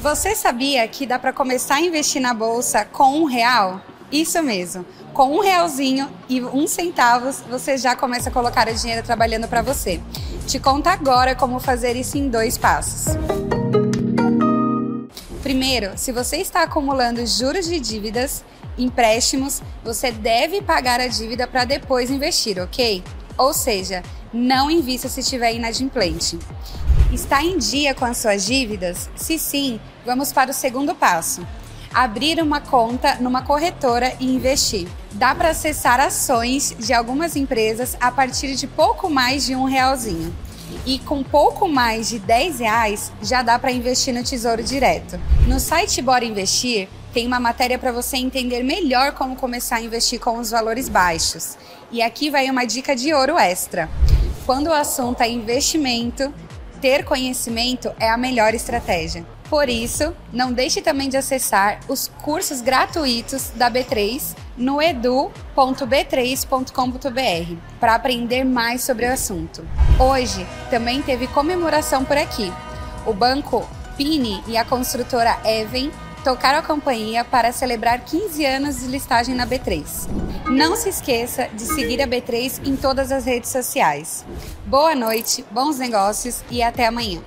Você sabia que dá para começar a investir na bolsa com um real? Isso mesmo. Com um realzinho e um centavos, você já começa a colocar o dinheiro trabalhando para você. Te conta agora como fazer isso em dois passos. Primeiro, se você está acumulando juros de dívidas, empréstimos, você deve pagar a dívida para depois investir, ok? Ou seja, não invista se estiver inadimplente. Está em dia com as suas dívidas? Se sim, vamos para o segundo passo. Abrir uma conta numa corretora e investir. Dá para acessar ações de algumas empresas a partir de pouco mais de um realzinho. E com pouco mais de 10 reais já dá para investir no Tesouro Direto. No site Bora Investir tem uma matéria para você entender melhor como começar a investir com os valores baixos. E aqui vai uma dica de ouro extra. Quando o assunto é investimento, ter conhecimento é a melhor estratégia. Por isso, não deixe também de acessar os cursos gratuitos da B3 no edu.b3.com.br para aprender mais sobre o assunto. Hoje também teve comemoração por aqui. O banco Pini e a construtora Even tocaram a companhia para celebrar 15 anos de listagem na B3. Não se esqueça de seguir a B3 em todas as redes sociais. Boa noite, bons negócios e até amanhã.